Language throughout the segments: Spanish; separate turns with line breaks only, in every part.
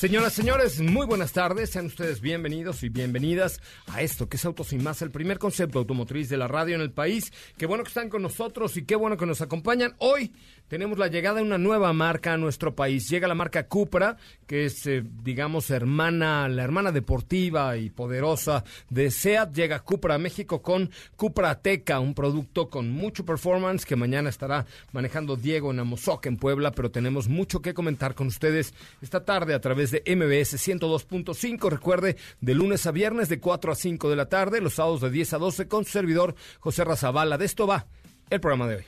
Señoras, señores, muy buenas tardes. Sean ustedes bienvenidos y bienvenidas a esto que es Autos y Más, el primer concepto automotriz de la radio en el país. Qué bueno que están con nosotros y qué bueno que nos acompañan. Hoy tenemos la llegada de una nueva marca a nuestro país. Llega la marca Cupra, que es, eh, digamos, hermana, la hermana deportiva y poderosa de SEAT. Llega Cupra a México con Cupra Teca, un producto con mucho performance que mañana estará manejando Diego en Amozoc, en Puebla, pero tenemos mucho que comentar con ustedes esta tarde a través de MBS 102.5. Recuerde, de lunes a viernes de 4 a 5 de la tarde, los sábados de 10 a 12 con su servidor José Razabala. De esto va el programa de hoy.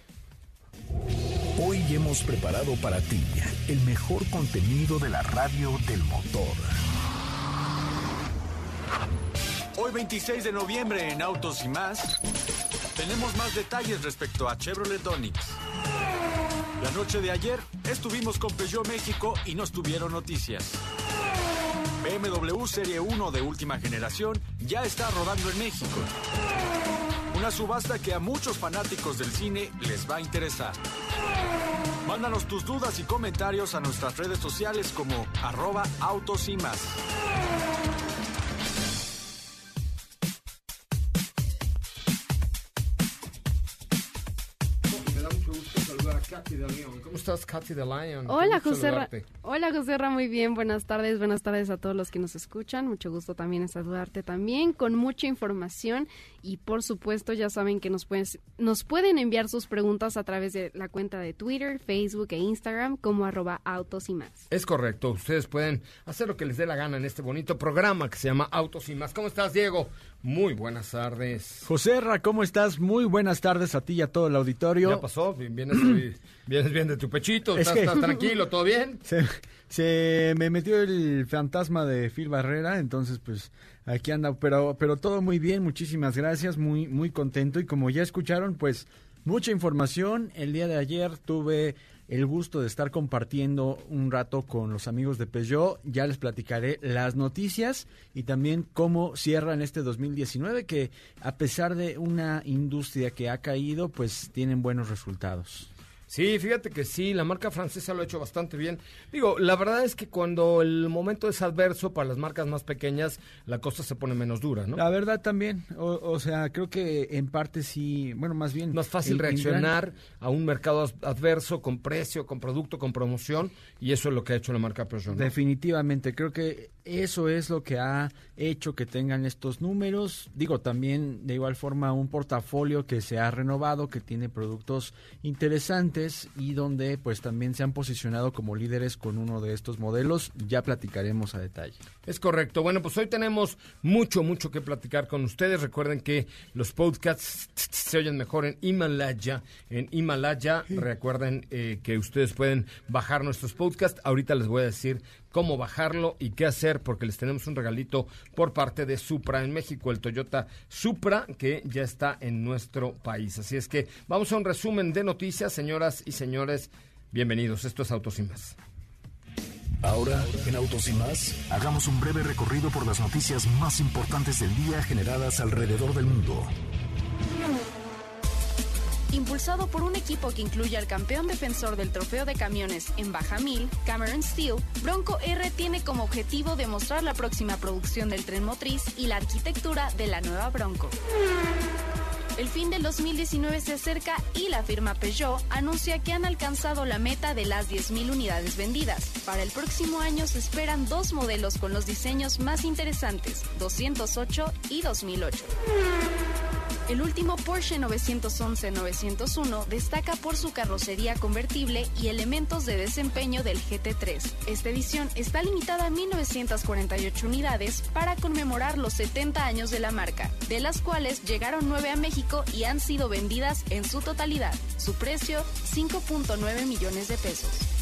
Hoy hemos preparado para ti el mejor contenido de la radio del motor.
Hoy 26 de noviembre en Autos y más, tenemos más detalles respecto a Chevrolet Onix. La noche de ayer estuvimos con Peugeot México y nos tuvieron noticias. BMW Serie 1 de última generación ya está rodando en México. Una subasta que a muchos fanáticos del cine les va a interesar. Mándanos tus dudas y comentarios a nuestras redes sociales como arroba autos y más.
¿Cómo estás, Katy Lion?
Hola, José Ra Hola, José Ra, muy bien. Buenas tardes, buenas tardes a todos los que nos escuchan. Mucho gusto también saludarte también con mucha información y por supuesto ya saben que nos, pueden, nos pueden enviar sus preguntas a través de la cuenta de Twitter, Facebook e Instagram como arroba autos y más.
Es correcto, ustedes pueden hacer lo que les dé la gana en este bonito programa que se llama Autos y más. ¿Cómo estás, Diego? Muy buenas tardes.
José Ra, ¿cómo estás? Muy buenas tardes a ti y a todo el auditorio.
¿Ya pasó? Vienes, vienes bien de tu pechito, ¿Estás, ¿estás, tranquilo, todo bien?
Se, se, me metió el fantasma de Phil Barrera, entonces pues aquí anda, pero, pero todo muy bien, muchísimas gracias, muy, muy contento y como ya escucharon, pues mucha información. El día de ayer tuve el gusto de estar compartiendo un rato con los amigos de Peugeot. Ya les platicaré las noticias y también cómo cierran este 2019, que a pesar de una industria que ha caído, pues tienen buenos resultados.
Sí, fíjate que sí, la marca francesa lo ha hecho bastante bien. Digo, la verdad es que cuando el momento es adverso para las marcas más pequeñas, la cosa se pone menos dura, ¿no?
La verdad también, o, o sea, creo que en parte sí, bueno, más bien...
Es fácil reaccionar a un mercado adverso con precio, con producto, con promoción, y eso es lo que ha hecho la marca Peugeot. ¿no?
Definitivamente, creo que eso es lo que ha hecho que tengan estos números. Digo, también de igual forma un portafolio que se ha renovado, que tiene productos interesantes y donde pues también se han posicionado como líderes con uno de estos modelos. Ya platicaremos a detalle.
Es correcto. Bueno, pues hoy tenemos mucho, mucho que platicar con ustedes. Recuerden que los podcasts se oyen mejor en Himalaya. En Himalaya, recuerden eh, que ustedes pueden bajar nuestros podcasts. Ahorita les voy a decir cómo bajarlo y qué hacer, porque les tenemos un regalito por parte de Supra en México, el Toyota Supra, que ya está en nuestro país. Así es que vamos a un resumen de noticias, señoras y señores. Bienvenidos, esto es Autos y Más.
Ahora, en Autos y más, hagamos un breve recorrido por las noticias más importantes del día generadas alrededor del mundo.
Impulsado por un equipo que incluye al campeón defensor del trofeo de camiones en Baja Mil, Cameron Steele, Bronco R tiene como objetivo demostrar la próxima producción del tren motriz y la arquitectura de la nueva Bronco. El fin del 2019 se acerca y la firma Peugeot anuncia que han alcanzado la meta de las 10.000 unidades vendidas. Para el próximo año se esperan dos modelos con los diseños más interesantes, 208 y 2008. El último Porsche 911-901 destaca por su carrocería convertible y elementos de desempeño del GT3. Esta edición está limitada a 1948 unidades para conmemorar los 70 años de la marca, de las cuales llegaron 9 a México y han sido vendidas en su totalidad. Su precio, 5.9 millones de pesos.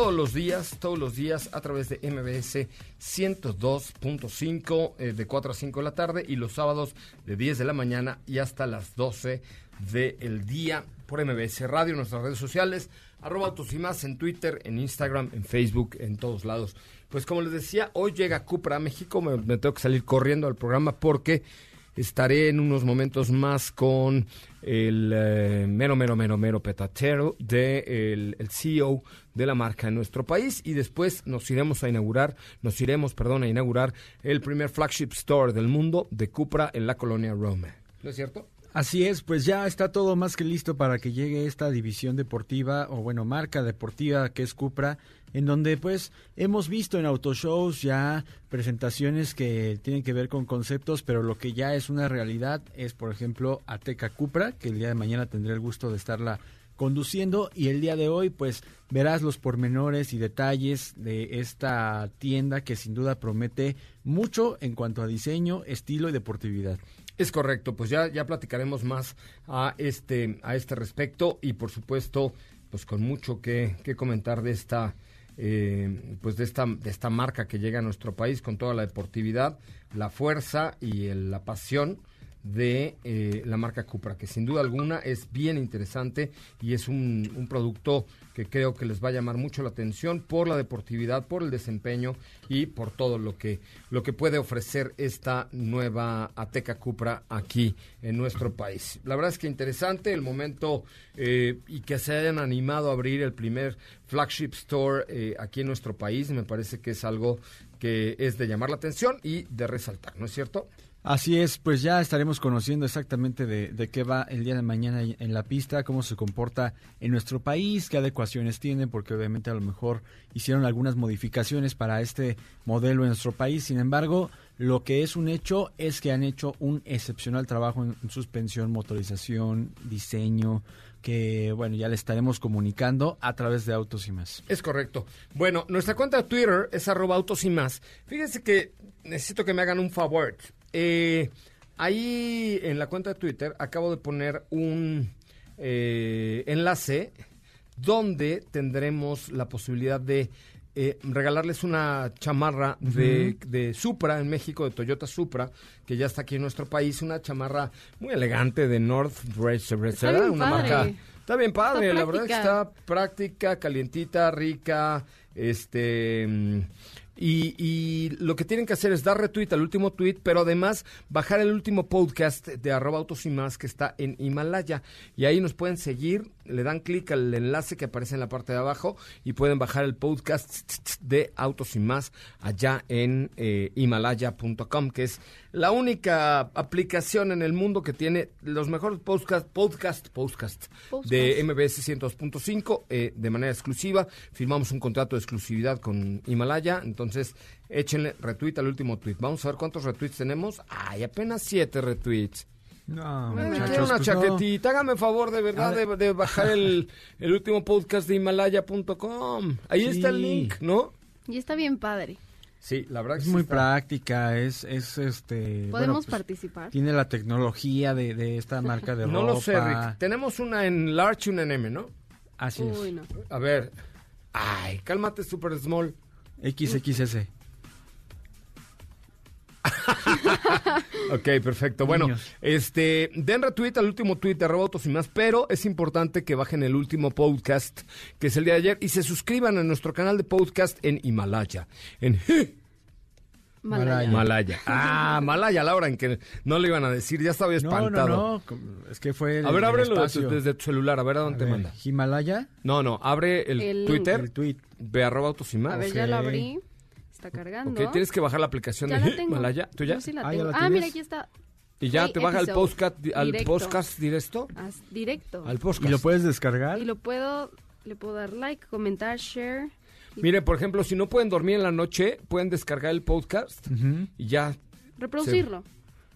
Todos los días, todos los días a través de MBS 102.5 eh, de 4 a 5 de la tarde y los sábados de 10 de la mañana y hasta las 12 del día por MBS Radio, nuestras redes sociales, arroba autos y más en Twitter, en Instagram, en Facebook, en todos lados. Pues como les decía, hoy llega Cupra a México, me tengo que salir corriendo al programa porque estaré en unos momentos más con el eh, mero, mero, mero, mero petatero de el, el CEO de la marca en nuestro país y después nos iremos a inaugurar, nos iremos, perdón, a inaugurar el primer flagship store del mundo de Cupra en la colonia Rome. ¿No es cierto?
Así es, pues ya está todo más que listo para que llegue esta división deportiva o bueno, marca deportiva que es Cupra, en donde pues hemos visto en autoshows ya presentaciones que tienen que ver con conceptos, pero lo que ya es una realidad es por ejemplo Ateca Cupra, que el día de mañana tendré el gusto de estarla conduciendo y el día de hoy pues verás los pormenores y detalles de esta tienda que sin duda promete mucho en cuanto a diseño, estilo y deportividad.
Es correcto, pues ya, ya platicaremos más a este, a este respecto y por supuesto, pues con mucho que, que comentar de esta, eh, pues de esta, de esta marca que llega a nuestro país con toda la deportividad, la fuerza y la pasión de eh, la marca Cupra, que sin duda alguna es bien interesante y es un, un, producto que creo que les va a llamar mucho la atención por la deportividad, por el desempeño y por todo lo que, lo que puede ofrecer esta nueva Ateca Cupra aquí en nuestro país. La verdad es que interesante el momento eh, y que se hayan animado a abrir el primer flagship store eh, aquí en nuestro país, me parece que es algo que es de llamar la atención y de resaltar, ¿no es cierto?
Así es, pues ya estaremos conociendo exactamente de, qué va el día de mañana en la pista, cómo se comporta en nuestro país, qué adecuaciones tiene, porque obviamente a lo mejor hicieron algunas modificaciones para este modelo en nuestro país. Sin embargo, lo que es un hecho es que han hecho un excepcional trabajo en, en suspensión, motorización, diseño, que bueno, ya le estaremos comunicando a través de Autos y más.
Es correcto. Bueno, nuestra cuenta de Twitter es arroba autos y más. Fíjense que necesito que me hagan un favor. Eh, ahí en la cuenta de Twitter acabo de poner un eh, enlace donde tendremos la posibilidad de eh, regalarles una chamarra uh -huh. de, de, Supra en México, de Toyota Supra, que ya está aquí en nuestro país, una chamarra muy elegante de North Racer, una
padre.
marca está bien padre,
está
la verdad que está práctica, calientita, rica, este y, y, lo que tienen que hacer es dar retweet al último tweet, pero además bajar el último podcast de arroba autos y más que está en Himalaya. Y ahí nos pueden seguir, le dan clic al enlace que aparece en la parte de abajo y pueden bajar el podcast de autos y más allá en eh, himalaya.com, que es la única aplicación en el mundo que tiene los mejores podcast, podcast, podcast, podcast. de MBS 102.5 eh, de manera exclusiva. Firmamos un contrato de exclusividad con Himalaya, entonces échenle retweet al último tweet. Vamos a ver cuántos retweets tenemos. Ay, apenas siete retweets.
No,
Me
muchachos,
una
pues
chaquetita. Hágame favor, de verdad, de, de, bajar el, el, último podcast de Himalaya.com. Ahí
Sí.
está el link, ¿no?
Y está bien padre.
Sí, la verdad que
Es
sí
muy
está-
práctica, es, es este... bueno,
¿Podemos
pues,
participar?
Tiene la tecnología de, de esta marca de
No
ropa.
lo sé, Rick. Tenemos una en large y una en M, ¿no?
Así es.
Uy, no.
A ver. Ay, cálmate, Super Small.
XXS.
Ok, perfecto. Bueno,
Niños.
este, den retweet al último tweet de arroba autos y más, pero es importante que bajen el último podcast, que es el de ayer, y se suscriban a nuestro canal de podcast en Himalaya. En
Malaya.
Himalaya. Ah, Malaya, Laura, en que no le iban a decir, ya estaba
No,
espantado.
no, no. com- Es que fue el,
A ver,
el
ábrelo de tu-
espacio.
desde tu celular, a ver a
A
dónde te
ver,
manda.
Himalaya,
No, no, abre el. Twitter,
el tweet.
ve arroba autos y más.
A ver, ya lo abrí. Está cargando.
Ok, tienes que bajar la aplicación
Ya
de
la tengo.
Himalaya. ¿Tú ya?
Yo sí la
Ah, ¿ya
tengo.
la
Ah, mira, aquí está.
Y ya
Play
te baja
episode.
podcast, al
Directo.
podcast directo.
As- directo.
Al podcast.
¿Y lo puedes descargar?
Y lo puedo, le puedo dar like, comentar, share.
Mire, por ejemplo, si no pueden dormir en la noche, pueden descargar el podcast y ya,
Reproducirlo.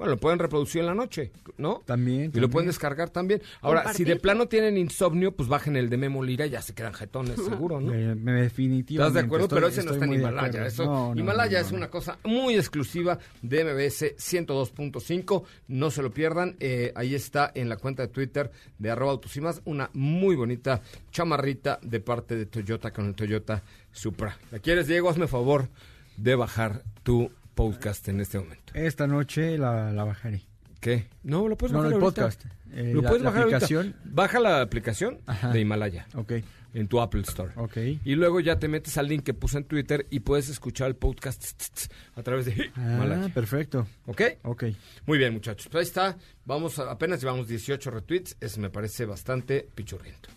Bueno, lo pueden reproducir en la noche, ¿no?
También,
Y lo pueden descargar también. Ahora, si de plano tienen insomnio, pues bajen el de Memo Lira y ya se quedan jetones, seguro, ¿no?
Me, me definitivamente.
¿Estás de acuerdo?
estoy-
Pero ese no está en Himalaya. Eso,
No, no,
Himalaya
no,
es
no.
una cosa muy exclusiva de MBS 102.5. No se lo pierdan. Eh, ahí está en la cuenta de Twitter de arroba autos y más una muy bonita chamarrita de parte de Toyota con el Toyota Supra. ¿La quieres, Diego? Hazme favor de bajar tu podcast en este momento.
Esta noche la, la bajaré.
¿Qué? No, lo puedes
No,
bajar
el
ahorita.
podcast. Eh,
lo
la-
puedes
la
bajar ahorita.
aplicación.
Baja la aplicación
Ajá.
de Himalaya
Ok,
en tu Apple Store.
ok.
Y luego ya te metes al link que puse en Twitter y puedes escuchar el podcast a través de
Ah,
Himalaya.
perfecto.
¿Ok?
Ok.
Muy bien, muchachos. Pues ahí está. Vamos a- apenas llevamos 18 retweets. Eso me parece bastante pichurriento.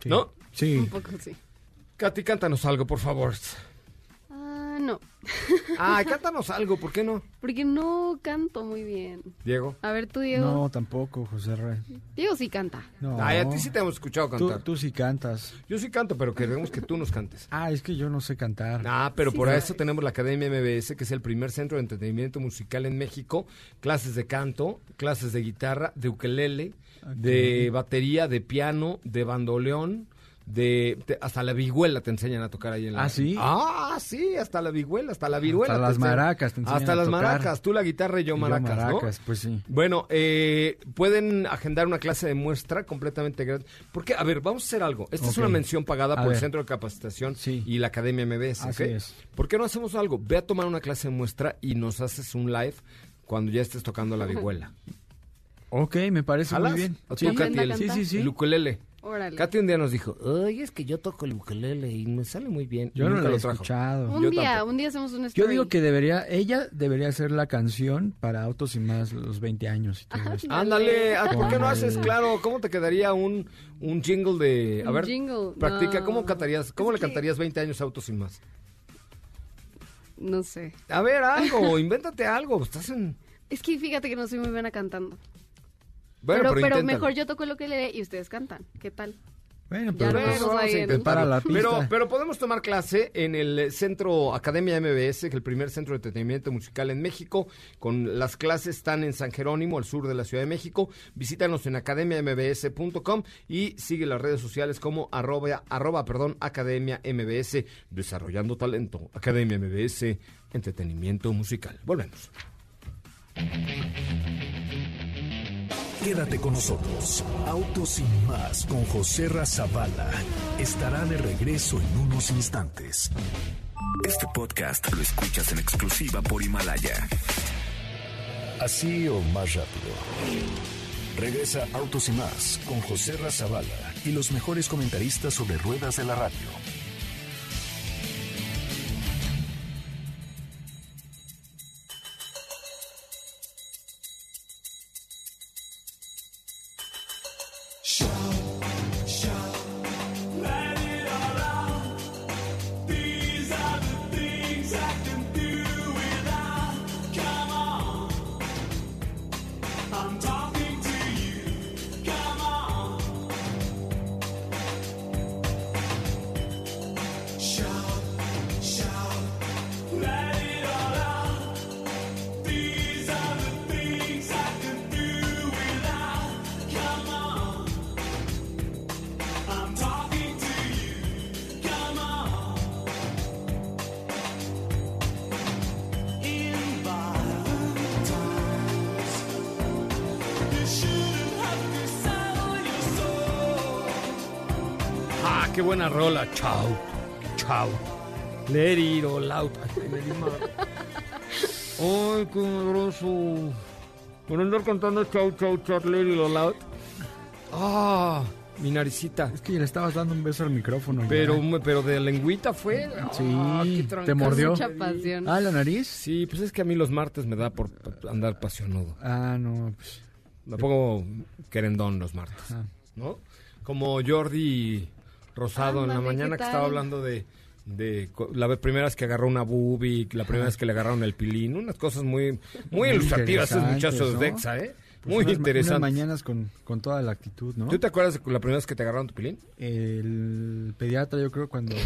Sí.
¿No?
Sí.
Un poco sí.
Katy, cántanos algo, por favor.
Ah, no.
Ay, cántanos algo, ¿por qué no?
Porque no canto muy bien.
Diego.
A ver, tú, Diego.
No, tampoco, José Rey.
Diego sí canta.
No.
Ay, a ti sí te hemos escuchado
Tú,
cantar.
tú sí cantas.
Yo sí canto, pero queremos que tú nos cantes.
Ah, es que yo no sé cantar.
Ah, pero
Sí
por
sabes.
eso tenemos la Academia MBS, que es el primer centro de entretenimiento musical en México. Clases de canto, clases de guitarra, de ukelele, de batería, de piano, de bandoleón, de, te- hasta la vihuela te enseñan a tocar ahí en la
¿Ah, sí?
Ah, sí, hasta la vihuela, hasta la vihuela.
Hasta
te
las
enseñan.
maracas te enseñan
Hasta
a
las
tocar.
maracas, tú la guitarra y yo
Y yo
maracas, ¿no?
maracas, pues sí.
Bueno, eh, pueden agendar una clase de muestra completamente gratis. Porque, a ver, vamos a hacer algo. Esta es una mención pagada
A
por el. Centro de Capacitación
Sí.
y la Academia MBS.
Así
¿ok?
es.
¿Por qué no hacemos algo? Ve a tomar una clase de muestra y nos haces un live cuando ya estés tocando la vihuela.
Ok, me parece
¿Jalas?
muy bien.
¿O
Sí, sí, sí, sí.
el ukulele.
Órale.
Katy un día nos dijo, ay, es que yo toco el ukulele y me sale muy bien. Y
Yo no
nunca
lo he
lo trajo.
escuchado.
Un
Yo
día,
tampoco.
un día hacemos un
Yo
story.
digo que debería, ella debería hacer la canción para Autos y Más los 20 años y todo eso.
Ándale, ah, ¿por qué no haces, claro, cómo te quedaría un, un jingle de... A
Un
ver,
jingle,
practica,
no.
¿cómo cantarías, cómo
Es
le
que-
cantarías 20 años a Autos sin Más?
No sé.
A ver, algo, invéntate algo, estás en...
Es que fíjate que no soy muy buena cantando.
Bueno,
pero
pero,
pero
inténtalo.
mejor yo toco lo que le y ustedes cantan. ¿Qué tal?
Bueno,
Ya
pero pues,
vamos a
en-
intentarlo.
Para la pista.
Pero, pero podemos tomar clase en el centro Academia MBS, que es el primer centro de entretenimiento musical en México. Con las clases están en San Jerónimo, al sur de la Ciudad de México. Visítanos en academiambs.com y sigue las redes sociales como arroba, arroba perdón, Academia MBS, desarrollando talento. Academia MBS, entretenimiento musical. Volvemos.
Quédate con nosotros. Autos sin más con José Razabala estará de regreso en unos instantes. Este podcast lo escuchas en exclusiva por Himalaya. Así o más rápido. Regresa Autos y más con José Razabala y los mejores comentaristas sobre ruedas de la radio.
Qué buena rola. Chao, chao. Let it all out. Ay, qué groso. Por andar cantando chau, chau, it all out. Ah, mi naricita.
Es que le estabas dando un beso al micrófono. ya.
Pero, pero de lengüita fue.
Sí,
Ah, qué
te mordió.
Mucha pasión.
Ah, la nariz.
Sí, pues es que a mí los martes me da por andar pasionudo.
Ah, no. Pues,
Me pongo querendón los martes,
Ah.
¿no? Como Jordi Rosado en la
Ándale, ¿qué
mañana que estaba hablando de, la vez- primera vez que agarró una boobie, la primera vez que le agarraron el pilín, unas cosas muy muy
Muy
ilustrativas esos muchachos
¿no?
de EXA, ¿eh?
pues
muy
unas
interesantes.
Unas mañanas con, con toda la actitud, ¿no?
¿Tú te acuerdas de la primera vez que te agarraron tu pilín?
El pediatra, yo creo, cuando...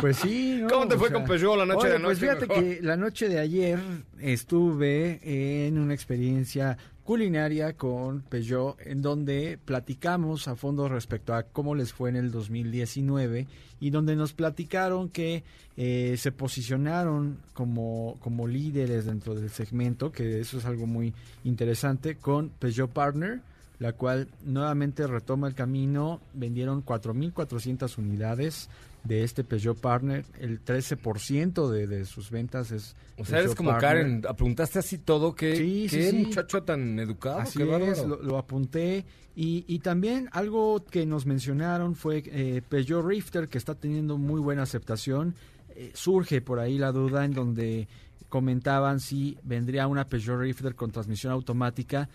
Pues sí, ¿no?
¿Cómo te
O
fue
sea,
con Peugeot la noche
oye,
de
Pues
anoche?
fíjate
Mejor.
que la noche de ayer estuve en una experiencia culinaria con Peugeot en donde platicamos a fondo respecto a cómo les fue en el 2019 y donde nos platicaron que eh, se posicionaron como, como líderes dentro del segmento, que eso es algo muy interesante, con Peugeot Partner la cual nuevamente retoma el camino. Vendieron 4.400 unidades de este Peugeot Partner. El 13% de, de sus ventas es.
O sea, eres como
Partner.
Karen, apuntaste así todo, que
Sí,
qué
sí.
muchacho tan educado,
Así
qué
es, lo apunté. Y, y también algo que nos mencionaron fue eh, Peugeot Rifter, que está teniendo muy buena aceptación. Eh, surge por ahí la duda en donde comentaban si vendría una Peugeot Rifter con transmisión automática.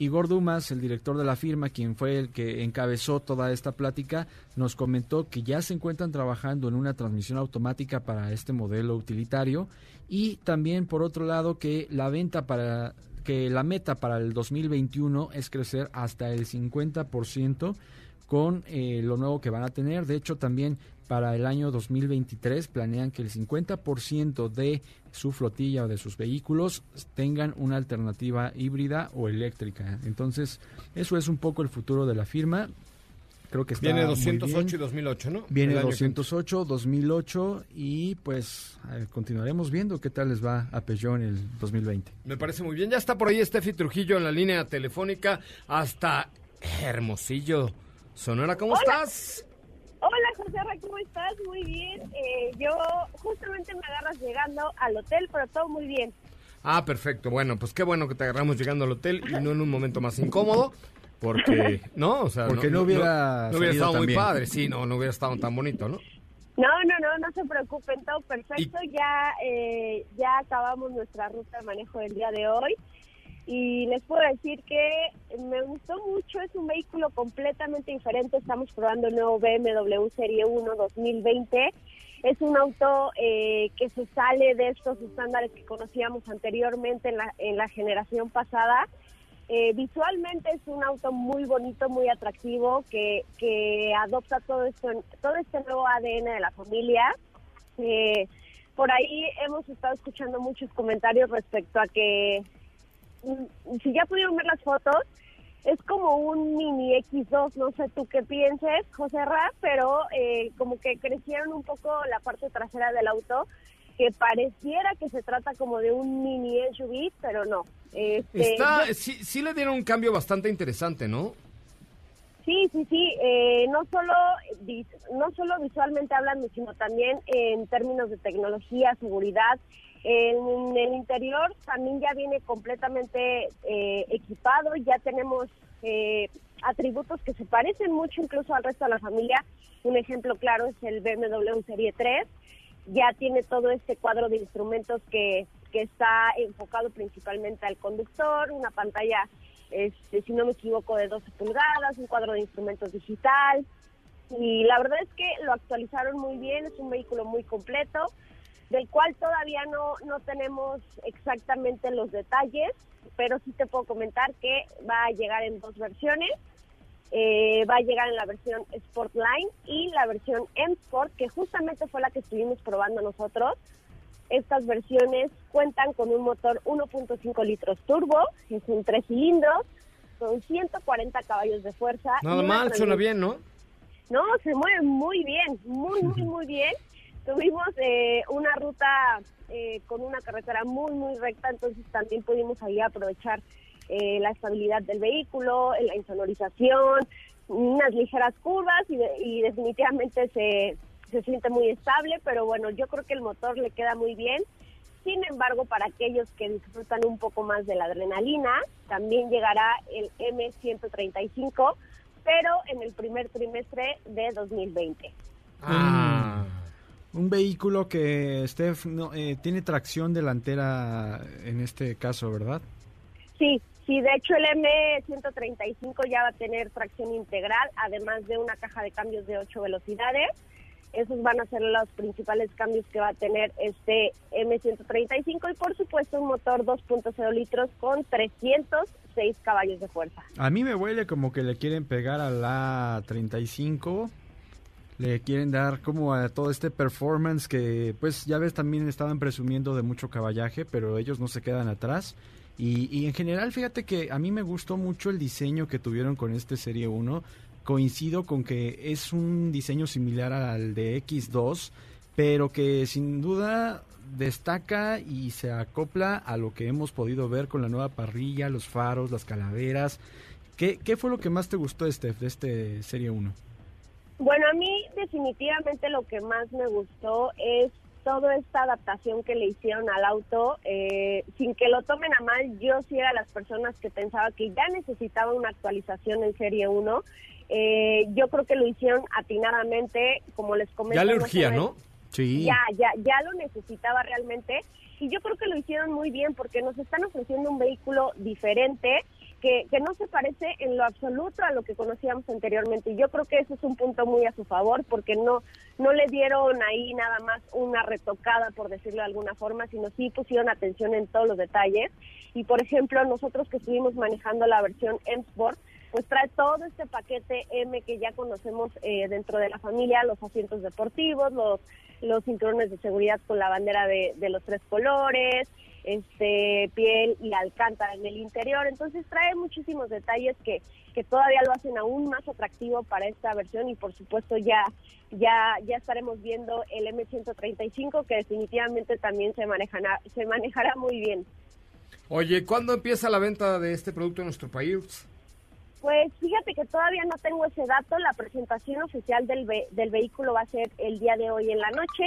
Igor Dumas, el director de la firma, quien fue el que encabezó toda esta plática, nos comentó que ya se encuentran trabajando en una transmisión automática para este modelo utilitario y también por otro lado que la venta para que la meta para el 2021 es crecer hasta el 50% con eh, lo nuevo que van a tener. De hecho, también para el año 2023 planean que el 50% de su flotilla o de sus vehículos tengan una alternativa híbrida o eléctrica. Entonces, eso es un poco el futuro de la firma. Creo que está
Viene
muy
208 y
bien.
2008, ¿no?
Viene
El año que entra.
208, 2008 y pues eh, continuaremos viendo qué tal les va a Peugeot en el 2020.
Me parece muy bien. Ya está por ahí Steffi Trujillo en la línea telefónica hasta Hermosillo. Sonora, ¿cómo estás?
Hola José Ra, ¿cómo estás? Muy bien. Eh, yo justamente me agarras llegando al hotel, pero todo muy bien.
Ah, perfecto. Bueno, pues qué bueno que te agarramos llegando al hotel y no en un momento más incómodo. Porque, ¿no? O sea,
Porque no hubiera
no, hubiera
salido
estado muy
bien.
padre, sí, no, no hubiera estado tan bonito, ¿no?
No, no, no, no se preocupen, todo perfecto. Ya, eh, ya acabamos nuestra ruta de manejo del día de hoy. Y les puedo decir que me gustó mucho, es un vehículo completamente diferente. Estamos probando el nuevo BMW Serie 1 2020. Es un auto eh, que se sale de estos estándares que conocíamos anteriormente en la, en la generación pasada. Eh, visualmente es un auto muy bonito, muy atractivo, que, que adopta todo esto, todo este nuevo ADN de la familia. Eh, por ahí hemos estado escuchando muchos comentarios respecto a que, si ya pudieron ver las fotos, es como un mini X2, no sé tú qué pienses, José Ra, pero eh, como que crecieron un poco la parte trasera del auto, que pareciera que se trata como de un mini SUV, pero no. Este,
Está,
yo-
sí, sí le dieron un cambio bastante interesante, ¿no?
Sí, sí, sí. eh, no solo no solo visualmente hablando, sino también en términos de tecnología, seguridad. En el interior también ya viene completamente eh, equipado. Ya tenemos eh, atributos que se parecen mucho incluso al resto de la familia. Un ejemplo claro es el BMW Serie 3. Ya tiene todo este cuadro de instrumentos que, que está enfocado principalmente al conductor, una pantalla este, si no me equivoco, de 12 pulgadas, un cuadro de instrumentos digital. Y la verdad es que lo actualizaron muy bien, es un vehículo muy completo, del cual todavía no, no tenemos exactamente los detalles, pero sí te puedo comentar que va a llegar en dos versiones. Eh, va a llegar en la versión Sportline y la versión M Sport, que justamente fue la que estuvimos probando nosotros. Estas versiones cuentan con un motor 1.5 litros turbo, es un tres cilindros, con 140 caballos de fuerza.
Nada mal, suena bien, ¿no?
No, se mueve muy bien, muy, muy, muy bien. Tuvimos eh, una ruta eh, con una carretera muy, muy recta, entonces también pudimos ahí aprovechar eh, la estabilidad del vehículo, eh, la insonorización. unas ligeras curvas y, y definitivamente se, se siente muy estable, pero bueno, yo creo que el motor le queda muy bien. Sin embargo, para aquellos que disfrutan un poco más de la adrenalina, también llegará el M135, pero en el primer trimestre de 2020.
Ah. Un vehículo que, Steph, no, eh, tiene tracción delantera en este caso, ¿verdad?
Sí, sí, de hecho el M135 ya va a tener tracción integral, además de una caja de cambios de 8 velocidades. Esos van a ser los principales cambios que va a tener este M135 y por supuesto un motor 2.0 litros con 306 caballos de fuerza.
A mí me huele como que le quieren pegar a la 35 le quieren dar como a todo este performance que pues ya ves también estaban presumiendo de mucho caballaje, pero ellos no se quedan atrás. Y, y, en general, fíjate que a mí me gustó mucho el diseño que tuvieron con este Serie 1. Coincido con que es un diseño similar al de X2, pero que sin duda destaca y se acopla a lo que hemos podido ver con la nueva parrilla, los faros, las calaveras. ¿Qué, qué fue lo que más te gustó, Steph, de este Serie 1?
Bueno, a mí definitivamente lo que más me gustó es toda esta adaptación que le hicieron al auto, eh, sin que lo tomen a mal, yo sí era las personas que pensaba que ya necesitaba una actualización en Serie 1. Eh, yo creo que lo hicieron atinadamente, como les comenté.
Ya le urgía, ¿no?
Sí.
Ya, ya, ya lo necesitaba realmente. Y yo creo que lo hicieron muy bien porque nos están ofreciendo un vehículo diferente, que, que, no se parece en lo absoluto a lo que conocíamos anteriormente. Y yo creo que eso es un punto muy a su favor, porque no, no le dieron ahí nada más una retocada, por decirlo de alguna forma, sino sí pusieron atención en todos los detalles. Y por ejemplo, nosotros que estuvimos manejando la versión M Sport, pues trae todo este paquete M que ya conocemos eh, dentro de la familia, los asientos deportivos, los, los cinturones de seguridad con la bandera de, de los tres colores, este piel y alcántara en el interior. Entonces trae muchísimos detalles que, que todavía lo hacen aún más atractivo para esta versión y por supuesto ya ya ya estaremos viendo el M135 que definitivamente también se manejará se manejará muy bien.
Oye, ¿cuándo empieza la venta de este producto en nuestro país?
Pues fíjate que todavía no tengo ese dato. La presentación oficial del, ve del vehículo va a ser el día de hoy en la noche.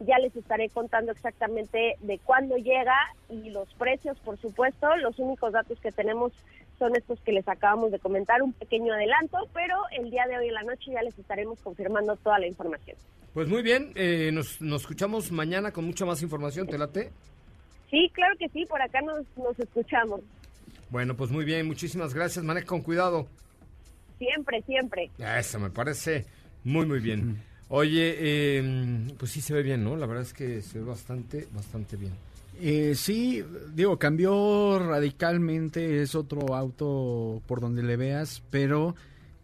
Ya les estaré contando exactamente de cuándo llega y los precios, por supuesto. Los únicos datos que tenemos son estos que les acabamos de comentar, un pequeño adelanto, pero el día de hoy en la noche ya les estaremos confirmando toda la información.
Pues muy bien, eh, nos, nos escuchamos mañana con mucha más información, ¿te late?
Sí, claro que sí, por acá nos, nos escuchamos.
Bueno, pues muy bien, muchísimas gracias. Maneja con cuidado.
Siempre, siempre.
Eso me parece muy, muy bien. Oye, eh, pues sí se ve bien, ¿no? La verdad es que se ve bastante, bastante bien.
Eh, sí, digo, cambió radicalmente, es otro auto por donde le veas, pero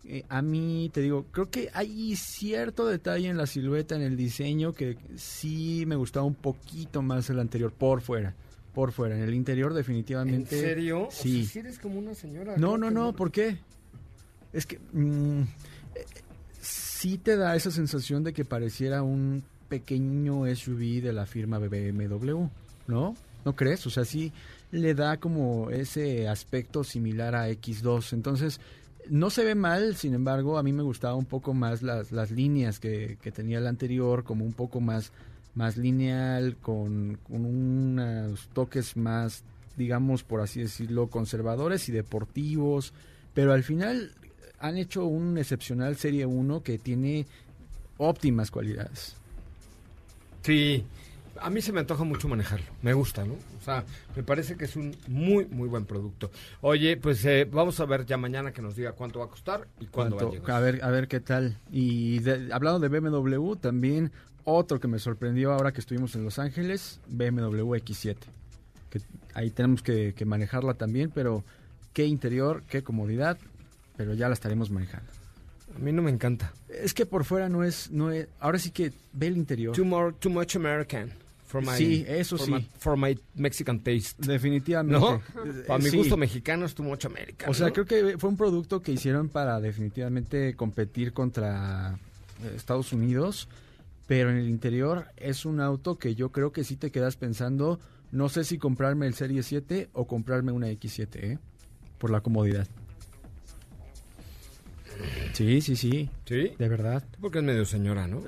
eh, a mí te digo, creo que hay cierto detalle en la silueta, en el diseño, que sí me gustaba un poquito más el anterior por fuera por fuera. En el interior definitivamente.
¿En serio?
Sí.
O sea, si eres como una señora.
No, no, no, ¿por qué? Es que eh, sí te da esa sensación de que pareciera un pequeño SUV de la firma BMW, ¿no? ¿No crees? O sea, sí le da como ese aspecto similar a X2. Entonces, no se ve mal, sin embargo, a mí me gustaba un poco más las, las líneas que, que tenía el anterior, como un poco más más lineal, con, con unos toques más, digamos, por así decirlo, conservadores y deportivos, pero al final han hecho un excepcional Serie 1 que tiene óptimas cualidades.
Sí, a mí se me antoja mucho manejarlo, me gusta, ¿no? O sea, me parece que es un muy, muy buen producto. Oye, pues eh, vamos a ver ya mañana que nos diga cuánto va a costar y cuándo va a llegar.
A ver, a ver qué tal. Y de, hablando de BMW, también otro que me sorprendió ahora que estuvimos en Los Ángeles, BMW X7. Que ahí tenemos que, que, manejarla también, pero qué interior, qué comodidad, pero ya la estaremos manejando.
A mí no me encanta.
Es que por fuera no es, no es ahora sí que ve el interior.
Too, more, too much American. For my,
sí, eso
for
sí.
My, for my Mexican taste.
Definitivamente.
¿No? Para mi
sí.
gusto mexicano es too much American.
O sea,
¿no?
creo que fue un producto que hicieron para definitivamente competir contra Estados Unidos pero en el interior es un auto que yo creo que sí te quedas pensando, no sé si comprarme el Serie 7 o comprarme una X7, ¿eh? por la comodidad. Sí, sí, sí.
¿Sí?
De verdad.
Porque es medio señora, ¿no?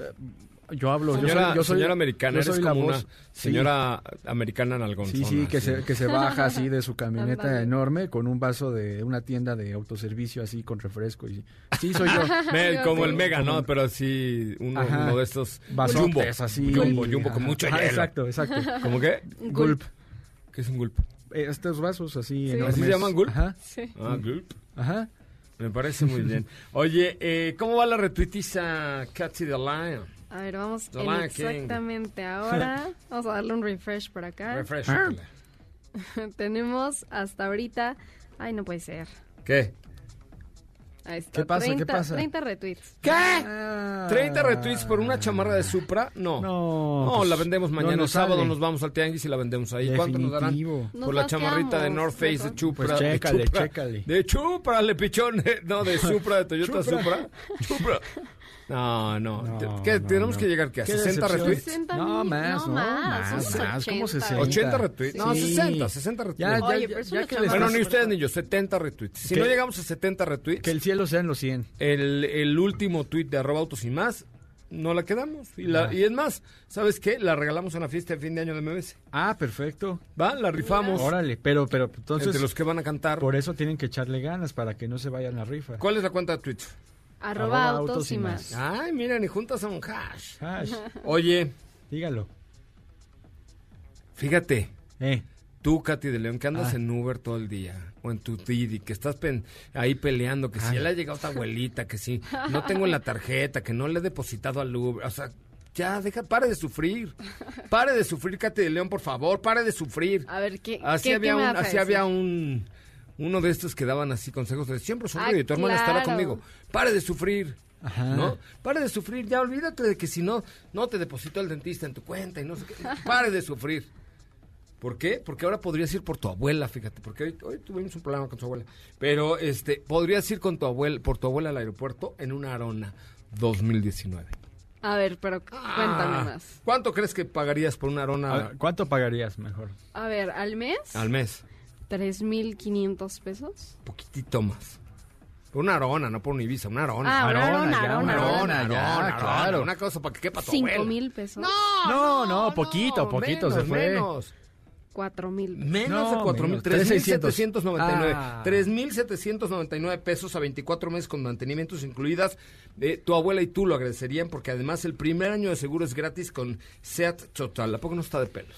Yo hablo, yo
Señora,
soy, yo soy
señora americana,
yo
eres
soy la
como una
voz. Sí.
señora americana
Sí,
nalgonzona.
sí, que
así.
se, que se baja así de su camioneta enorme con un vaso de una tienda de autoservicio así con refresco. Y, sí, soy yo.
Me- como el
Sí.
Mega, ¿no? Pero sí, uno,
Ajá.
uno de estos
Vasotes
jumbo.
así.
Jumbo, jumbo con mucho
Ajá,
hielo.
Exacto, exacto.
¿Cómo qué?
Gulp.
¿Qué es un gulp?
Eh, Estos vasos así
Sí.
enormes.
¿Así se llaman Gulp?
Ajá,
Sí.
Ah, gulp.
ajá.
Me parece muy bien. Oye, eh, ¿cómo va la retuitiza Cathy the Lion?
A ver, vamos
The King.
exactamente ahora. Vamos a darle un refresh por acá.
Refresh.
Tenemos hasta ahorita. Ay, no puede ser.
¿Qué?
Ahí está.
¿Qué pasa? ¿Qué
30,
pasa?
30 retweets.
¿Qué?
Ah.
¿30 retweets por una chamarra de Supra? No.
No,
No,
pues,
la vendemos
no
mañana.
nos
sábado
sale.
nos vamos al Tianguis y la vendemos ahí. ¿Cuánto nos darán?
Definitivo.
Nos
Por la chamarrita de North Face de. Chupra.
Pues
de
chécale,
Chupra.
chécale.
De Chupra, le pichón. No, de Supra, de Toyota
Chupra.
Supra. Chupra. No, no.
No,
¿Qué,
no,
¿Tenemos
no.
que llegar ¿qué, a
Qué
60
decepción.
retweets?
60
No, más,
no más,
más, más, ¿cómo
80.
60?
80 retweets. No,
Sí.
60, 60 retweets.
Ya, ya,
Oye, pero es
ya
una
que
chamarra.
les-
bueno, ni ustedes ni yo, 70 retweets. Si
¿Qué?
no llegamos a 70 retweets,
que el cielo sean los 100.
el, el último tweet de arroba autos y más, no la quedamos. Y, la, y es más, ¿sabes qué? La regalamos en la fiesta de fin de año de MBS.
Ah, perfecto.
¿Va? La rifamos.
Órale, pero, pero entonces
entre los que van a cantar.
por eso tienen que echarle ganas para que no se vayan la rifa.
¿Cuál es la cuenta de Twitch?
Arroba autos y más.
Ay, mira, ni juntas a un hash.
Hash,
Oye,
dígalo.
fíjate,
Eh,
tú, Katy de León, que andas
Ah.
en Uber todo el día, o en tu Didi, que estás pen- ahí peleando, que si
Ay.
ya le ha llegado tu abuelita, que si no tengo la tarjeta, que no le he depositado al Uber, o sea, ya, deja, pare de sufrir. Pare de sufrir, Katy de León, por favor, pare de sufrir.
A ver, ¿qué,
Así
qué-
había,
qué me
un,
a
así había un uno de estos que daban así consejos de siempre sonríe,
Ah,
tu hermana estará
claro.
conmigo. Pare de sufrir.
Ajá.
¿No? Pare de sufrir, ya olvídate de que si no, no te depositó el dentista en tu cuenta y no sé qué. Pare de sufrir. ¿Por qué? Porque ahora podrías ir por tu abuela, fíjate, porque hoy, hoy tuvimos un problema con tu abuela. Pero este, podrías ir con tu abuela, por tu abuela al aeropuerto en una Arona 2019.
A ver, pero cuéntame
Ah,
más.
¿Cuánto crees que pagarías por una Arona
ver, ¿Cuánto pagarías mejor?
A ver, al mes,
al mes?
3.500 pesos.
Poquitito más. Por una Arona, no por una Ibiza, una Arona.
Ah, una
Arona,
arona,
ya,
arona,
una
arona.
arona. ya,
Arona,
claro.
Una cosa para que quepa tu
5
abuela.
mil pesos.
No, no, poquito, poquito se
menos,
fue.
Menos,
4 mil.
menos
No,
de 4 mil.
menos.
3,799.
Ah.
3,799 pesos a 24 meses con mantenimientos incluidas. Eh, tu abuela y tú lo agradecerían porque además el primer año de seguro es gratis con SEAT Total. ¿A poco no está de pelos?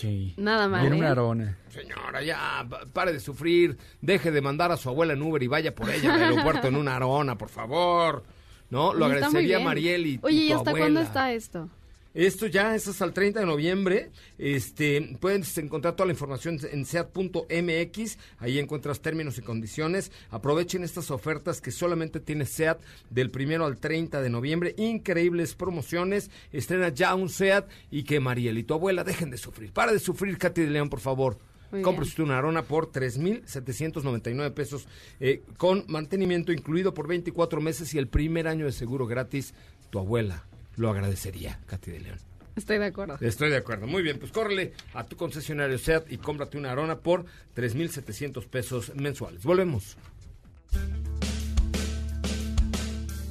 Sí.
Nada
Y en
¿eh?
una arona.
Señora, ya, pa- pare de sufrir, deje de mandar a su abuela en Uber y vaya por ella al aeropuerto en una arona, por favor. ¿No? Lo
está
agradecería
bien.
Mariel y
Oye,
y
¿y
tu
hasta
abuela.
cuándo está esto?
Esto ya es hasta el 30 de noviembre. Este, puedes encontrar toda la información en SEAT.mx. Ahí encuentras términos y condiciones. Aprovechen estas ofertas que solamente tiene SEAT del primero al 30 de noviembre. Increíbles promociones. Estrena ya un SEAT y que Mariel y tu abuela dejen de sufrir. Para de sufrir, Katy de León, por favor.
Muy
Compre
bien.
usted una Arona por 3,799 pesos eh, con mantenimiento incluido por 24 meses y el primer año de seguro gratis. Tu abuela lo agradecería, Katy de León.
Estoy de acuerdo.
Estoy de acuerdo. Muy bien, pues córrele a tu concesionario SEAT y cómprate una Arona por 3,700 pesos mensuales. Volvemos.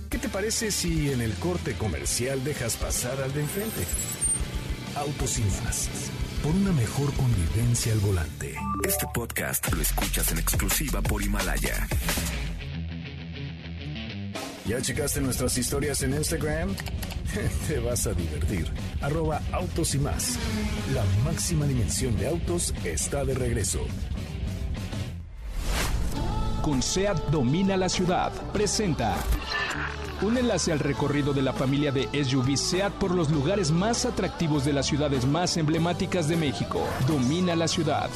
¿Qué te parece si en el corte comercial dejas pasar al de enfrente? Autos y más. Por una mejor convivencia al volante. Este podcast lo escuchas en exclusiva por Himalaya. ¿Ya checaste nuestras historias en Instagram? Te vas a divertir. Arroba autos y más. La máxima dimensión de autos está de regreso.
Con SEAT Domina la Ciudad. Presenta. Un enlace al recorrido de la familia de SUV SEAT por los lugares más atractivos de las ciudades más emblemáticas de México. Domina la ciudad.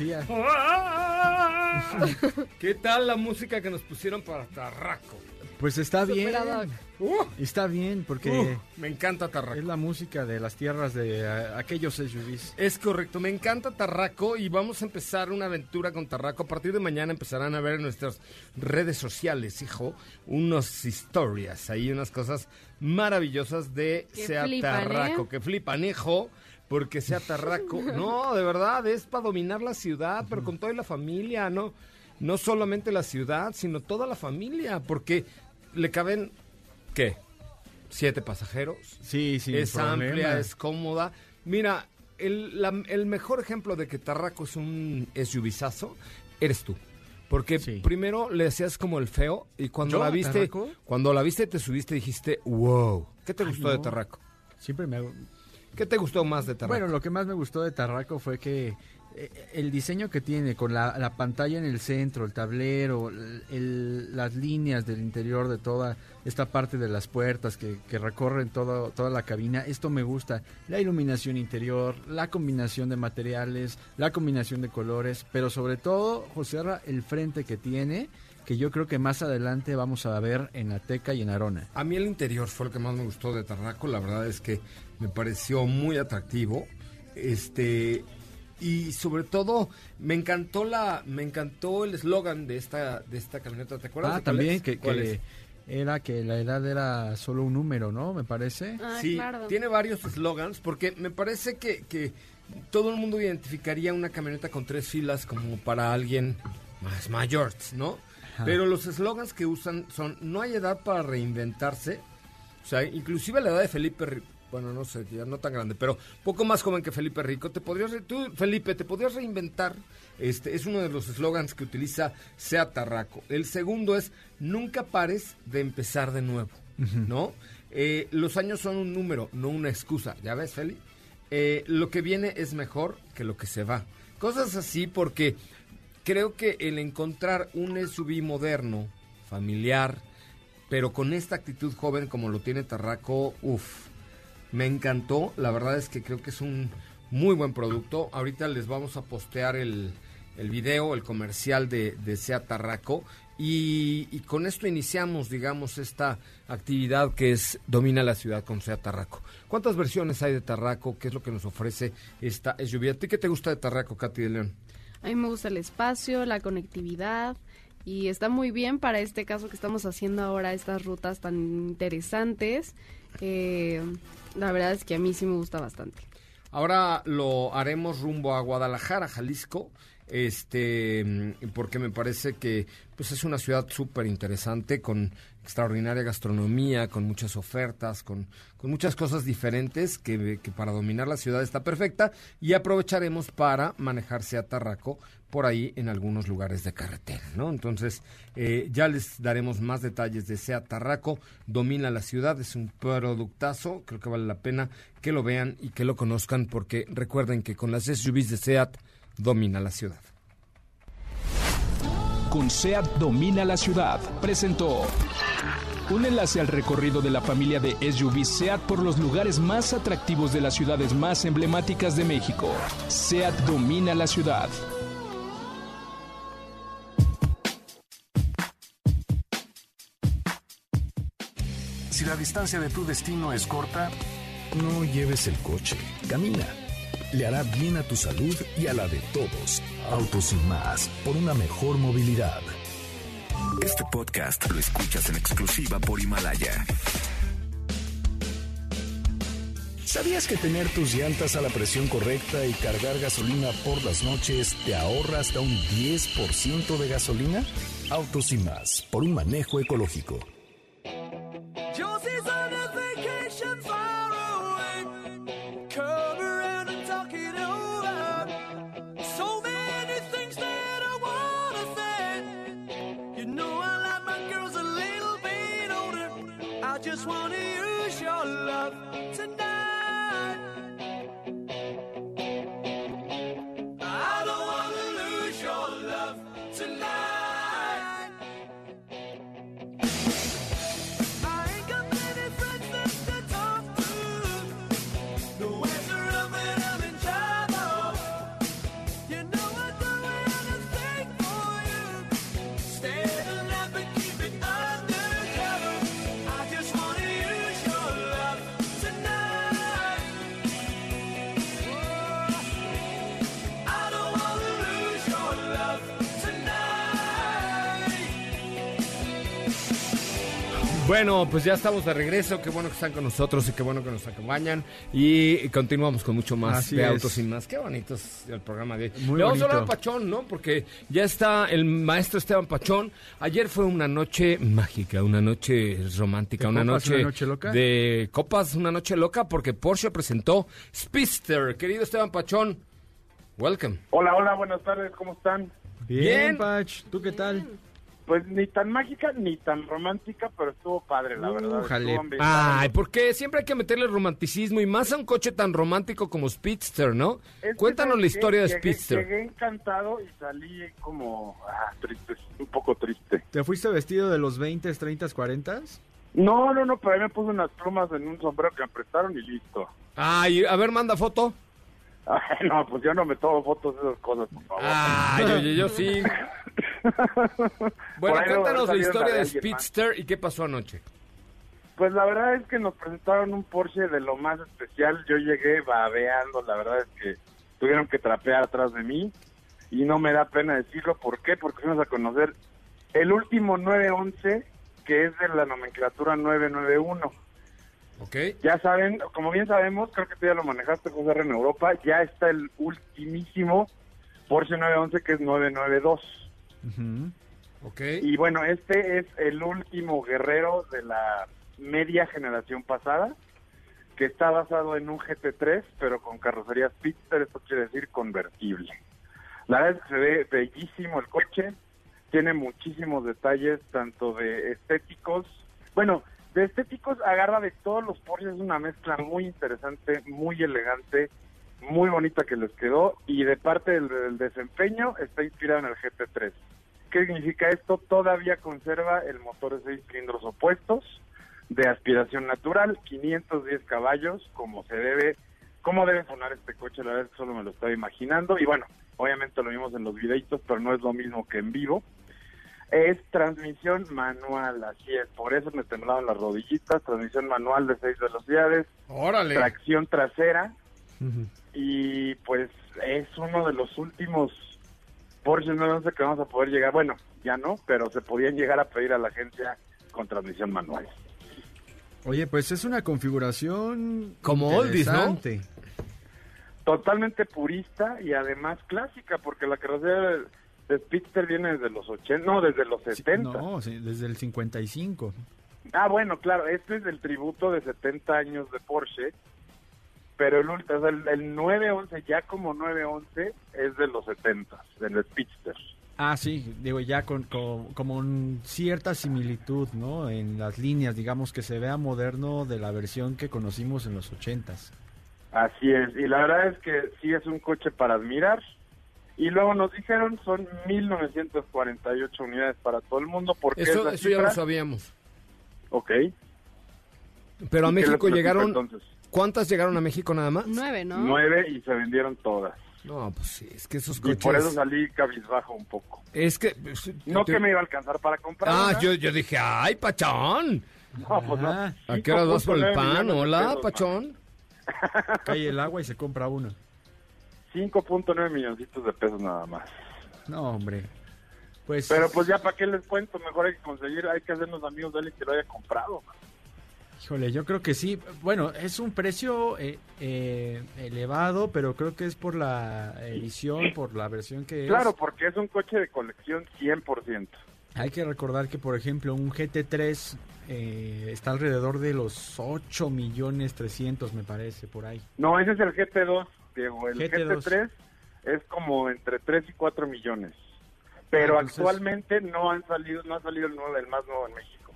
¿Qué tal la música que nos pusieron para Tarraco?
Pues está bien.
Uh,
Está bien porque
uh, me encanta Tarraco.
es la música de las tierras de eh, aquellos SUVs.
Es correcto, me encanta Tarraco y vamos a empezar una aventura con Tarraco. A partir de mañana empezarán a ver en nuestras redes sociales, hijo, unas historias, ahí unas cosas maravillosas de
Que
Sea
flipan,
Tarraco,
¿eh?
que flipan, hijo. Porque sea Tarraco, no, de verdad, es para dominar la ciudad, pero con toda la familia, ¿no? No solamente la ciudad, sino toda la familia, porque le caben, ¿qué? ¿Siete pasajeros?
Sí, sí.
es amplia, es cómoda. Mira, el, la- el mejor ejemplo de que Tarraco es un SUVizazo eres tú. Porque
Sí.
primero le hacías como el feo y cuando
¿Yo
la viste,
Tarraco?
cuando la viste te subiste dijiste, wow. ¿Qué te
Ay,
gustó de. Tarraco?
Siempre me hago...
¿Qué te gustó más de Tarraco?
Bueno, lo que más me gustó de Tarraco fue que eh, el diseño que tiene con la, la pantalla en el centro, el tablero, el- el- las líneas del interior de toda esta parte de las puertas que, que recorren todo, toda la cabina, esto me gusta. La iluminación interior, la combinación de materiales, la combinación de colores, pero sobre todo, José Ra, el frente que tiene, que yo creo que más adelante vamos a ver en Ateca y en Arona.
A mí el interior fue lo que más me gustó de Tarraco. La verdad es que me pareció muy atractivo. Este y sobre todo me encantó la me encantó el eslogan de esta de esta camioneta. ¿Te acuerdas?
Ah,
de
también
es?
que,
¿Cuál
que
es?
era que la edad era solo un número, ¿no? Me parece.
Ah,
sí,
claro.
tiene varios eslogans porque me parece que, que todo el mundo identificaría una camioneta con tres filas como para alguien más mayor, ¿no?
Ajá.
Pero los eslogans que usan son no hay edad para reinventarse, o sea, inclusive la edad de Felipe, bueno, no sé, ya no tan grande, pero poco más joven que Felipe Rico, te podrías, tú, Felipe, te podrías reinventar. Este es uno de los eslogans que utiliza Sea Tarraco. El segundo es nunca pares de empezar de nuevo, ¿no? Eh, los años son un número, no una excusa. ¿Ya ves, Feli? Eh, lo que viene es mejor que lo que se va. Cosas así porque creo que el encontrar un SUV moderno, familiar, pero con esta actitud joven como lo tiene Tarraco, uff, me encantó. La verdad es que creo que es un muy buen producto. Ahorita les vamos a postear el, el video, el comercial de, de Sea Tarraco. Y, con esto iniciamos, digamos, esta actividad que es Domina la Ciudad con Sea Tarraco. ¿Cuántas versiones hay de Tarraco? ¿Qué es lo que nos ofrece esta SUV? ¿A ti qué te gusta de Tarraco, Katy de León?
A mí me gusta el espacio, la conectividad y está muy bien para este caso que estamos haciendo ahora, estas rutas tan interesantes. Eh, la verdad es que a mí sí me gusta bastante.
Ahora lo haremos rumbo a Guadalajara, Jalisco, este, mm, porque me parece que pues es una ciudad súper interesante con extraordinaria gastronomía, con muchas ofertas, con, con muchas cosas diferentes que, que para dominar la ciudad está perfecta y aprovecharemos para manejarse a Tarraco por ahí en algunos lugares de carretera, ¿no? Entonces, eh, ya les daremos más detalles de Sea Tarraco, domina la ciudad, es un productazo, creo que vale la pena que lo vean y que lo conozcan porque recuerden que con las SUVs de SEAT domina la ciudad.
Con SEAT Domina la Ciudad presentó un enlace al recorrido de la familia de SUV SEAT por los lugares más atractivos de las ciudades más emblemáticas de México. SEAT Domina la Ciudad.
Si la distancia de tu destino es corta, no lleves el coche, camina. Le hará bien a tu salud y a la de todos. Autos y más, por una mejor movilidad. Este podcast lo escuchas en exclusiva por Himalaya. ¿Sabías que tener tus llantas a la presión correcta y cargar gasolina por las noches te ahorra hasta un 10% de gasolina? Autos y más, por un manejo ecológico.
Bueno, pues ya estamos de regreso. Qué bueno que están con nosotros y qué bueno que nos acompañan. Y continuamos con mucho más
Así
de
es.
autos y más. Qué bonito es el programa de hoy.
Muy
Le vamos a hablar a. Pachón, ¿no? Porque ya está el maestro Esteban Pachón. Ayer fue una noche mágica, una noche romántica,
¿De
una
copas,
noche,
una noche loca?
de copas, una noche loca, porque Porsche presentó Speedster. Querido Esteban Pachón, welcome.
Hola, hola, buenas tardes, ¿cómo están?
Bien,
Bien.
Pach, ¿tú qué tal?
Pues ni tan mágica ni tan romántica, pero estuvo padre, la verdad. Estuvo ambientada.
Ay, porque siempre hay que meterle romanticismo y más a un coche tan romántico como Speedster, ¿no?
Es que,
Cuéntanos
¿sabes
la historia de
Llegué-
Speedster.
Llegué encantado y salí como ah, triste, un poco triste.
¿Te fuiste vestido de los 20, 30, 40?
No, no, no, pero ahí me puse unas plumas en un sombrero que me prestaron y listo.
Ay, a ver, manda foto.
Ay, no, pues yo no me tomo fotos de esas cosas, por favor.
Ay, oye, yo sí. Bueno, cuéntanos la historia de. Speedster y qué pasó anoche.
Pues la verdad es que nos presentaron un Porsche de lo más especial. Yo llegué babeando, la verdad es que tuvieron que trapear atrás de mí y no me da pena decirlo. ¿Por qué? Porque fuimos a conocer el último 911 que es de la nomenclatura 991.
¿Ok?
Ya saben, como bien sabemos, creo que tú ya lo manejaste, José R, en Europa, ya está el ultimísimo Porsche 911 que es 992.
¿Ok?
Y bueno, este es el último guerrero de la media generación pasada, que está basado en un GT3, pero con carrocería Speedster, esto quiere decir convertible. La verdad es que se ve bellísimo el coche, tiene muchísimos detalles, tanto de estéticos, bueno, de estéticos agarra de todos los Porsches, es una mezcla muy interesante, muy elegante, muy bonita que les quedó, y de parte del, desempeño está inspirado en el GT3. ¿Qué significa esto? Todavía conserva el motor de seis cilindros opuestos de aspiración natural, 510 caballos, como se debe, cómo debe sonar este coche, la verdad solo me lo estaba imaginando, y bueno, obviamente lo vimos en los videitos, pero no es lo mismo que en vivo. Es transmisión manual, así es, por eso me temblaban las rodillitas, transmisión manual de seis velocidades,
Órale.
tracción trasera, y pues es uno de los últimos Porsche 911 que vamos a poder llegar, bueno, ya no, pero se podían llegar a pedir a la agencia con transmisión manual.
Oye, pues es una configuración
Como oldies, ¿no?
Totalmente purista y además clásica, porque la carrocería de Speedster viene desde los 80, no, desde los 70.
No, sí, desde el 55.
Ah, bueno, claro, este es el tributo de 70 años de Porsche, pero el, o sea, el, el 911 ya como 911 es de los 70, del Speedster.
Ah, sí, digo, ya con, con- como un cierta similitud, ¿no? En las líneas, digamos, que se vea moderno de la versión que conocimos en los 80s.
Así es, y la verdad es que sí es un coche para admirar. Y luego nos dijeron son 1948 unidades para todo el mundo porque
Eso, eso ya lo sabíamos.
Ok.
Pero a
¿Y
México llegaron...
entonces?
¿Cuántas llegaron a México nada más?
Nueve, ¿no?
Nueve y se vendieron todas.
No, pues sí, es que esos
Y
coches...
por eso salí cabizbajo un poco.
Es que... pues,
No
te-
que me iba a alcanzar para comprar.
Ah,
una.
yo, yo dije, ¡ay, Pachón!
No, pues no.
Ah,
¿A qué hora vas por el
5.9
pan? Hola, Pachón.
cae el agua y se compra uno.
Man. 5.9 milloncitos de pesos nada más.
No, hombre. Pues,
Pero pues ya para qué les cuento, mejor hay que conseguir, hay que hacernos amigos de alguien que lo haya comprado. man.
híjole, yo creo que sí. Bueno, es un precio eh, eh, elevado, pero creo que es por la edición, por la versión que es.
Claro, porque es un coche de colección 100%.
Hay que recordar que, por ejemplo, un GT3 eh, está alrededor de los 8 millones 300, me parece, por ahí.
No, ese es el GT2, Diego. El
GT2.
GT3 es como entre 3 y 4 millones. Pero
Ah, entonces-
actualmente no han salido, no ha salido el, nuevo, el más nuevo en México.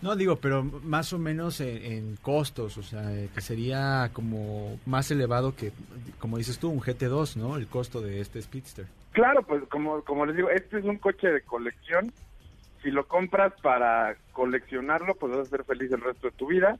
No digo, pero más o menos en, en costos, o sea, eh, que sería como más elevado que, como dices tú, un GT2, ¿no? El costo de este Speedster.
Claro, pues como, como les digo, este es un coche de colección. Si lo compras para coleccionarlo, pues vas a ser feliz el resto de tu vida.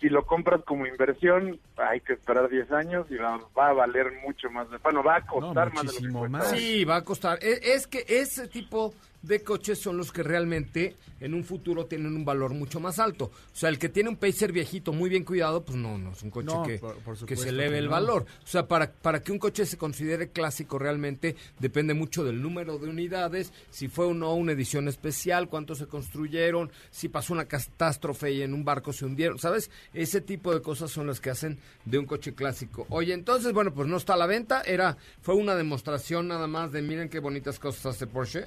Si lo compras como inversión, hay que esperar 10 años y va, va a valer mucho más. de- bueno, va a costar más de lo que cuesta
más.
Sí, va a costar. Es, es que ese tipo de coches son los que realmente en un futuro tienen un valor mucho más alto. O sea, el que tiene un Pacer viejito muy bien cuidado, pues no, no es un coche
No,
que,
por- por
que se eleve
que
el
no.
valor. O sea, para, para que un coche se considere clásico realmente depende mucho del número de unidades, si fue o no una edición especial, cuántos se construyeron, si pasó una catástrofe y en un barco se hundieron, ¿sabes? Ese tipo de cosas son las que hacen de un coche clásico. Oye, entonces, bueno, pues no está a la venta, era fue una demostración nada más de miren qué bonitas cosas hace Porsche.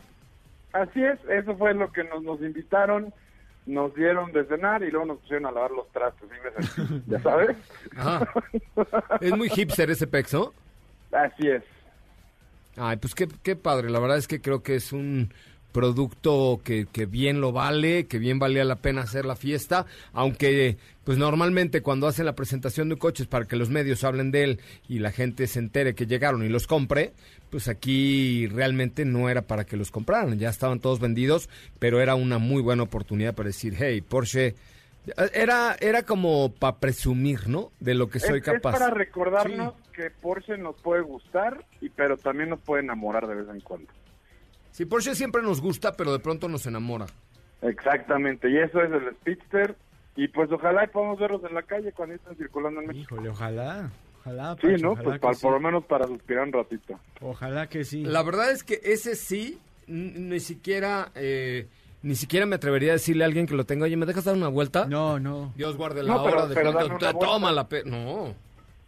Así es, eso fue lo que nos, nos invitaron, nos dieron de cenar y luego nos pusieron a lavar los sentí, ya sabes.
Ajá. Es muy hipster ese pex, ¿no?
Así es.
Ay, pues qué, qué padre. La verdad es que creo que es un producto que, que bien lo vale, que bien valía la pena hacer la fiesta, aunque pues normalmente cuando hacen la presentación de coches para que los medios hablen de él y la gente se entere que llegaron y los compre, pues aquí realmente no era para que los compraran, ya estaban todos vendidos, pero era una muy buena oportunidad para decir, hey, Porsche, era, era como para presumir, ¿no? De lo que soy
es,
capaz.
es para recordarnos que Porsche nos puede gustar, y pero también nos puede enamorar de vez en cuando.
Sí, Porsche siempre nos gusta, pero de pronto nos enamora.
Exactamente, y eso es el Speedster. Y pues ojalá y podamos verlos en la calle cuando estén circulando en México.
Híjole, ojalá. Ojalá,
Sí, ¿no?
ojalá
Pues para-
sí.
por lo menos para suspirar un ratito.
Ojalá que sí.
La verdad es que ese sí, ni siquiera, eh, ni siquiera me atrevería a decirle a alguien que lo tenga, oye, ¿me dejas dar una vuelta?
No, no.
Dios guarde la
No, pero-
hora de
pero una
toma la pe- No.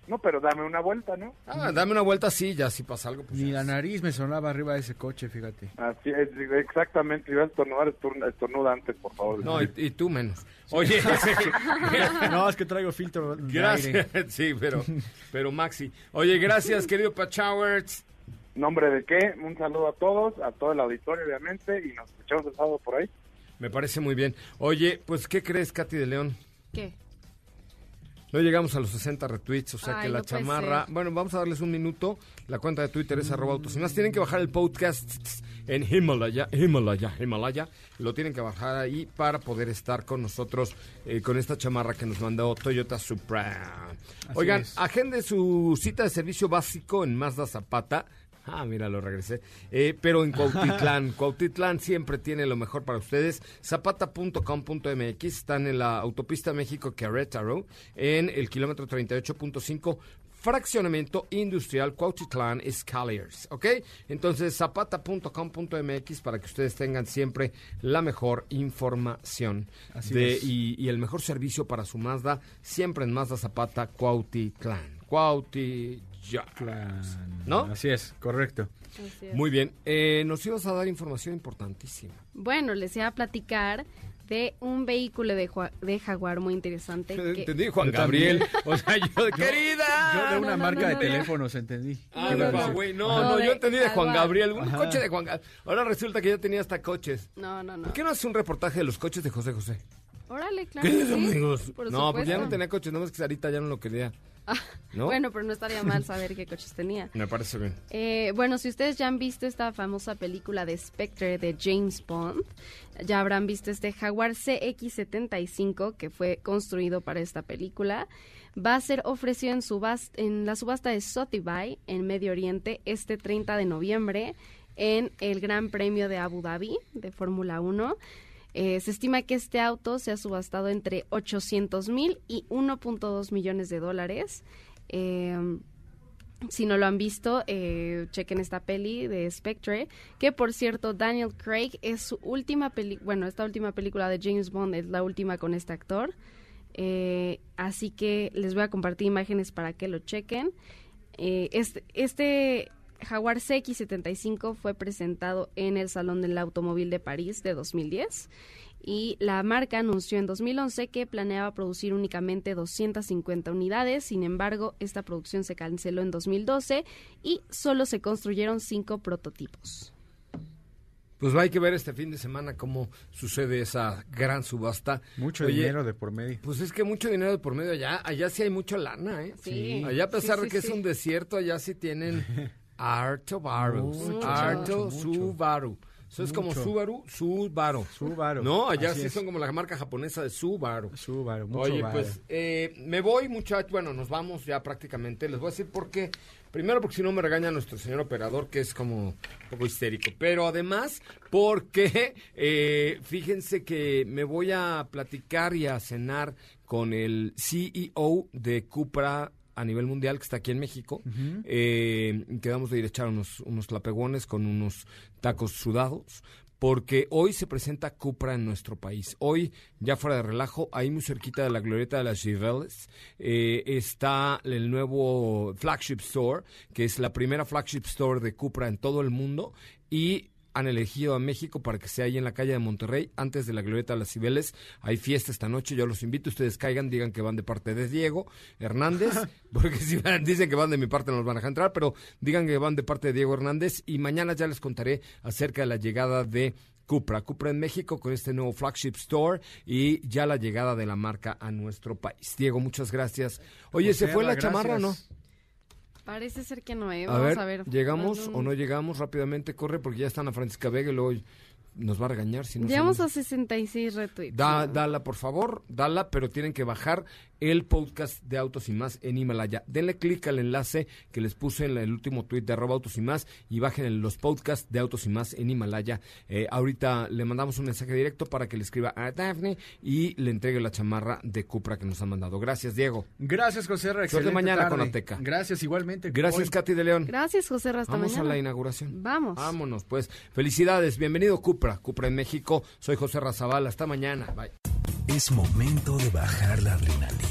No, pero dame una vuelta, ¿no?
Ah, dame una vuelta, sí, ya si pasa algo. Pues
Ni
ya.
la nariz me sonaba arriba de ese coche, fíjate.
Así es, exactamente. Vas a estornudar, estorn- estornuda antes, por favor.
No, y, y tú menos. Oye,
No, es que traigo filtro
gracias.
aire.
Sí, pero, pero Maxi. Oye, gracias, querido Pachowerts.
Nombre de qué, un saludo a todos, a todo el auditorio, obviamente, y nos escuchamos el sábado por ahí.
Me parece muy bien. Oye, pues, ¿qué crees, Katy de León?
¿Qué?
No llegamos a los 60 retweets, o sea
Ay,
que la
no
chamarra... Bueno, vamos a darles un minuto. La cuenta de Twitter es arroba autos y más. Tienen que bajar el podcast en Himalaya, Himalaya, Himalaya. Lo tienen que bajar ahí para poder estar con nosotros eh, con esta chamarra que nos mandó Toyota Supra. Oigan,
es.
agende su cita de servicio básico en Mazda Zapata. Ah, mira, lo regresé. Eh, pero en Cuautitlán. Cuautitlán siempre tiene lo mejor para ustedes. Zapata.com.mx. Están en la autopista México Querétaro, en el kilómetro 38.5. Fraccionamiento industrial Cuautitlán Escaliers, ¿ok? Entonces, zapata.com.mx para que ustedes tengan siempre la mejor información
Así
de, y, y el mejor servicio para su Mazda, siempre en Mazda Zapata Cuautitlán. Cuautitlán. ¿No?
Así es, correcto.
Así es.
Muy bien. Eh, nos ibas a dar información importantísima.
Bueno, les iba a platicar de un vehículo de, de Jaguar muy interesante. que-
Entendí, Juan
Yo
Gabriel.
también.
O sea, yo, querida.
Yo de una
no,
marca
no,
de
no.
teléfonos entendí.
Ah,
No,
de
no, no. De
yo entendí de Juan. Gabriel. Un
Ajá.
coche de Juan Gabriel. Ahora resulta que ya tenía hasta coches.
No, no, no.
¿Por qué no haces un reportaje de los coches de José José?
Órale, claro.
¿Qué
sí,
amigos?
por
No, pues ya no tenía coches, nomás que Sarita ya no lo quería. ¿No?
Bueno, pero no estaría mal saber qué coches tenía.
Me parece bien.
Eh, bueno, si ustedes ya han visto esta famosa película de Spectre de James Bond, ya habrán visto este Jaguar CX75 que fue construido para esta película. Va a ser ofrecido en, en la subasta de Sotheby's en Medio Oriente este 30 de noviembre en el Gran Premio de Abu Dhabi de Fórmula 1. Eh, se estima que este auto se ha subastado entre 800 mil y 1.2 millones de dólares. Eh, si no lo han visto, eh, chequen esta peli de Spectre, que por cierto, Daniel Craig es su última peli, bueno, esta última película de James Bond es la última con este actor. Eh, así que les voy a compartir imágenes para que lo chequen. Este, este Jaguar CX75 fue presentado en el Salón del Automóvil de París de 2010 y la marca anunció en 2011 que planeaba producir únicamente 250 unidades, sin embargo, esta producción se canceló en 2012 y solo se construyeron cinco prototipos.
Pues hay que ver este fin de semana cómo sucede esa gran subasta.
Mucho
Oye,
dinero de por medio.
Pues es que mucho dinero de por medio allá. Allá sí hay mucha lana, ¿eh?
Sí.
Allá a pesar
Sí,
de
sí,
que es un desierto, allá sí tienen harto
mucho, mucho.
Subaru. Eso es como. Subaru, Subaru.
Subaru.
No, allá
Así
sí
es.
son como la marca japonesa de Subaru.
Subaru, mucho
Oye, pues eh, me voy, muchachos. Bueno, nos vamos ya prácticamente. Les voy a decir por qué. Primero, porque si no me regaña nuestro señor operador, que es como un poco histérico. Pero además, porque eh, fíjense que me voy a platicar y a cenar con el CEO de Cupra a nivel mundial, que está aquí en México. Eh, quedamos de ir a echar unos, unos tlapegones con unos tacos sudados. Porque hoy se presenta Cupra en nuestro país. Hoy, ya fuera de relajo, ahí muy cerquita de la glorieta de las Gireles, eh, está el nuevo flagship store, que es la primera flagship store de Cupra en todo el mundo. Y han elegido a México para que sea ahí en la calle de Monterrey, antes de la glorieta de las Cibeles. Hay fiesta esta noche, yo los invito, ustedes caigan, digan que van de parte de Diego Hernández, porque si van- dicen que van de mi parte no los van a dejar entrar, pero digan que van de parte de Diego Hernández y mañana ya les contaré acerca de la llegada de Cupra, Cupra en México con este nuevo flagship store y ya la llegada de la marca a nuestro país. Diego, muchas gracias. Oye, ¿se fue la chamarra o no?
Parece ser que no, ¿eh?
A
Vamos
ver,
a ver.
¿llegamos o no llegamos? Rápidamente corre porque ya están a Francisca Vega y luego nos va a regañar si no
Llegamos a 66 retweets.
Da, dala, por favor, dala, pero tienen que bajar el podcast de Autos y Más en Himalaya. Denle clic al enlace que les puse en el último tweet de arroba Autos y Más y bajen los podcasts de Autos y Más en Himalaya. Eh, ahorita le mandamos un mensaje directo para que le escriba a Daphne y le entregue la chamarra de Cupra que nos han mandado. Gracias, Diego.
Gracias, José Ra,
Suerte
excelente
mañana con. Ateca.
Gracias, igualmente.
Gracias,
Hoy-
Katy de León.
Gracias, José. Hasta
Vamos
mañana.
a la inauguración.
Vamos.
Vámonos, pues. Felicidades. Bienvenido, Cupra. Cupra en México. Soy José Razabal. Hasta mañana. Bye.
Es momento de bajar la adrenalina,